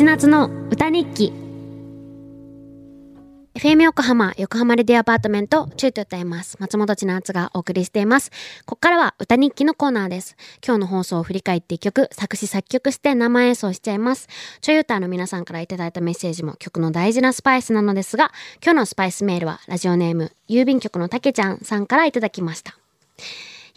千夏の歌日記 FM 横浜、横浜 Radio Apartment、チューと歌います。松本千夏がお送りしています。ここからは歌日記のコーナーです。今日の放送を振り返って一曲、作詞作曲して生演奏しちゃいます。チョユーターの皆さんからいただいたメッセージも曲の大事なスパイスなのですが、今日のスパイスメールはラジオネーム、郵便局のたけちゃんさんからいただきました。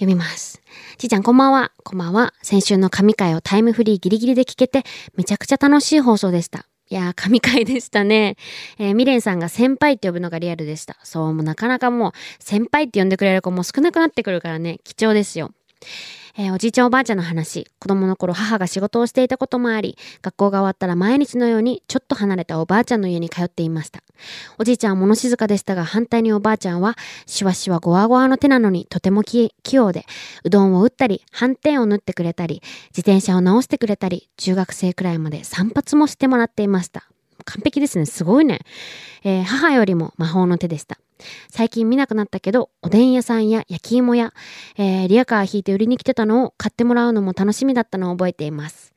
読みます。ちーちゃんこんばんは。こんばんは。先週の神回をタイムフリーギリギリで聞けて、めちゃくちゃ楽しい放送でした。いやー、神回でしたね。えー、ミレンさんが先輩って呼ぶのがリアルでした。そう、もうなかなかもう、先輩って呼んでくれる子も少なくなってくるからね、貴重ですよ。えーおじいちゃんおばあちゃんの話。子供の頃母が仕事をしていたこともあり、学校が終わったら毎日のようにちょっと離れたおばあちゃんの家に通っていました。おじいちゃんは物静かでしたが、反対におばあちゃんは、しわしわごわごわの手なのにとても器用で、うどんを打ったり、斑点を縫ってくれたり、自転車を直してくれたり、中学生くらいまで散髪もしてもらっていました。完璧ですね。すごいね。えー母よりも魔法の手でした。最近見なくなったけど、おでん屋さんや焼き芋屋、えーリアカー引いて売りに来てたのを買ってもらうのも楽しみだったのを覚えています。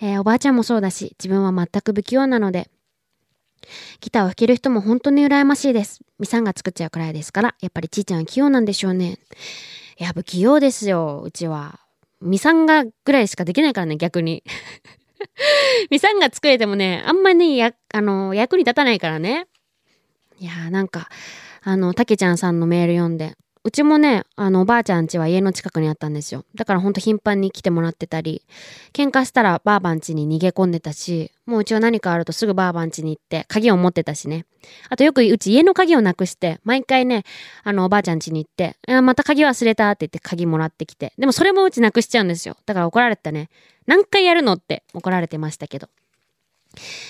えーおばあちゃんもそうだし、自分は全く不器用なので、ギターを弾ける人も本当に羨ましいです。ミさんが作っちゃうくらいですから、やっぱりちーちゃんは器用なんでしょうね。いや、不器用ですよ、うちは。ミさんがぐらいしかできないからね、逆に。ミさんが作れてもね、あんまりね、あの、役に立たないからね。いやーなんか、あの、たけちゃんさんのメール読んで、うちもね、あの、おばあちゃん家は家の近くにあったんですよ。だからほんと頻繁に来てもらってたり、喧嘩したらばあばん家に逃げ込んでたし、もううちは何かあるとすぐばあばん家に行って、鍵を持ってたしね。あとよくうち家の鍵をなくして、毎回ね、あの、おばあちゃん家に行って、いやまた鍵忘れたって言って鍵もらってきて。でもそれもうちなくしちゃうんですよ。だから怒られたね。何回やるのって怒られてましたけど。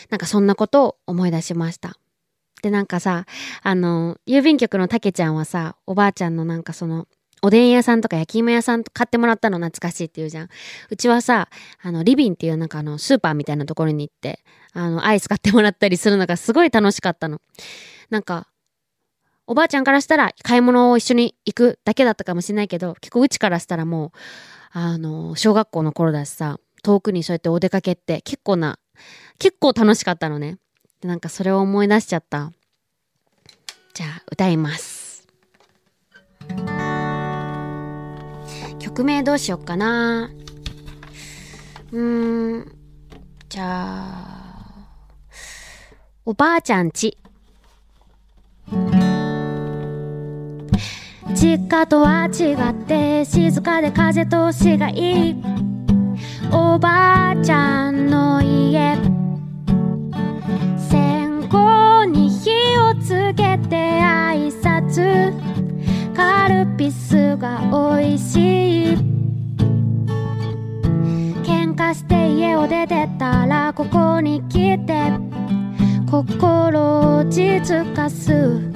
なんかそんなことを思い出しました。で、なんかさ、あの、郵便局のたけちゃんはさ、おばあちゃんのなんかその、おでん屋さんとか焼き芋屋さんと買ってもらったの懐かしいって言うじゃん。うちはさ、あの、リビンっていうなんかあの、スーパーみたいなところに行って、あの、アイス買ってもらったりするのがすごい楽しかったの。なんか、おばあちゃんからしたら買い物を一緒に行くだけだったかもしれないけど、結構うちからしたらもう、あの、小学校の頃だしさ、遠くにそうやってお出かけって結構な、結構楽しかったのね。でなんかそれを思い出しちゃった。じゃあ歌います。曲名どうしよっかな。うーん。じゃあ、おばあちゃんち。実家とは違って静かで風通しがいいおばあちゃんの家を出てたらここに来て。心を落ち着かす。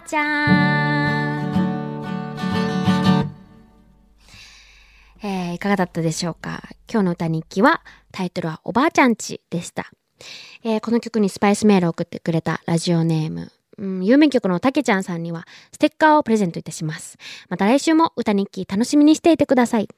ちゃんえーいかがだったでしょうか？今日の歌日記はタイトルはおばあちゃんちでした。えーこの曲にスパイスメールを送ってくれたラジオネーム、うん、郵便局のたけちゃんさんにはステッカーをプレゼントいたします。また来週も歌日記楽しみにしていてください。